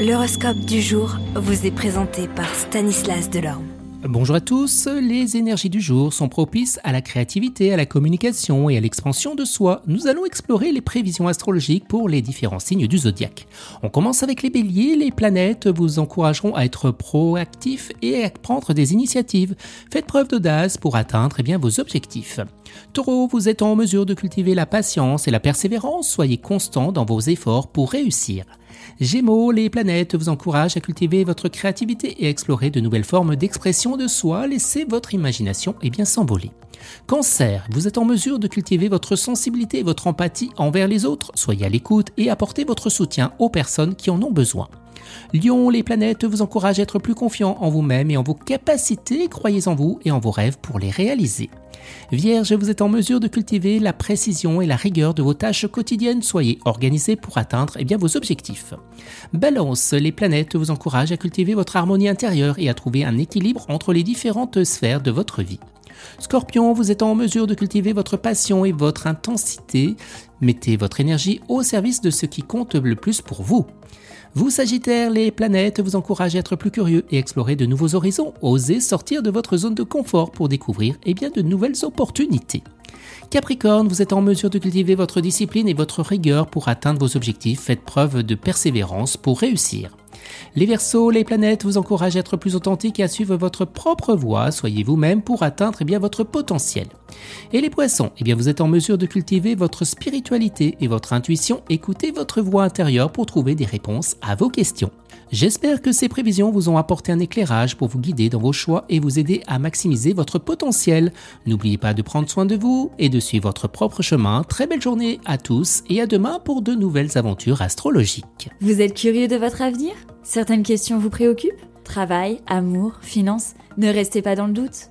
L'horoscope du jour vous est présenté par Stanislas Delorme. Bonjour à tous, les énergies du jour sont propices à la créativité, à la communication et à l'expansion de soi. Nous allons explorer les prévisions astrologiques pour les différents signes du zodiaque. On commence avec les béliers, les planètes vous encourageront à être proactifs et à prendre des initiatives. Faites preuve d'audace pour atteindre eh bien, vos objectifs. Taureau, vous êtes en mesure de cultiver la patience et la persévérance, soyez constant dans vos efforts pour réussir. Gémeaux, les planètes vous encouragent à cultiver votre créativité et explorer de nouvelles formes d'expression de soi, laissez votre imagination et bien s'envoler. Cancer, vous êtes en mesure de cultiver votre sensibilité et votre empathie envers les autres, soyez à l'écoute et apportez votre soutien aux personnes qui en ont besoin. Lion, les planètes vous encouragent à être plus confiant en vous-même et en vos capacités, croyez en vous et en vos rêves pour les réaliser. Vierge, vous êtes en mesure de cultiver la précision et la rigueur de vos tâches quotidiennes. Soyez organisé pour atteindre eh bien, vos objectifs. Balance, les planètes vous encouragent à cultiver votre harmonie intérieure et à trouver un équilibre entre les différentes sphères de votre vie. Scorpion, vous êtes en mesure de cultiver votre passion et votre intensité. Mettez votre énergie au service de ce qui compte le plus pour vous. Vous Sagittaire, les planètes vous encouragent à être plus curieux et explorer de nouveaux horizons. Osez sortir de votre zone de confort pour découvrir eh bien, de nouvelles opportunités. Capricorne, vous êtes en mesure de cultiver votre discipline et votre rigueur pour atteindre vos objectifs. Faites preuve de persévérance pour réussir. Les Verseaux, les planètes vous encouragent à être plus authentique et à suivre votre propre voie. Soyez vous-même pour atteindre eh bien, votre potentiel. Et les Poissons, eh bien, vous êtes en mesure de cultiver votre spiritualité et votre intuition. Écoutez votre voix intérieure pour trouver des réponses à vos questions. J'espère que ces prévisions vous ont apporté un éclairage pour vous guider dans vos choix et vous aider à maximiser votre potentiel. N'oubliez pas de prendre soin de vous et de suivre votre propre chemin. Très belle journée à tous et à demain pour de nouvelles aventures astrologiques. Vous êtes curieux de votre avenir? Certaines questions vous préoccupent? Travail, amour, finances? Ne restez pas dans le doute.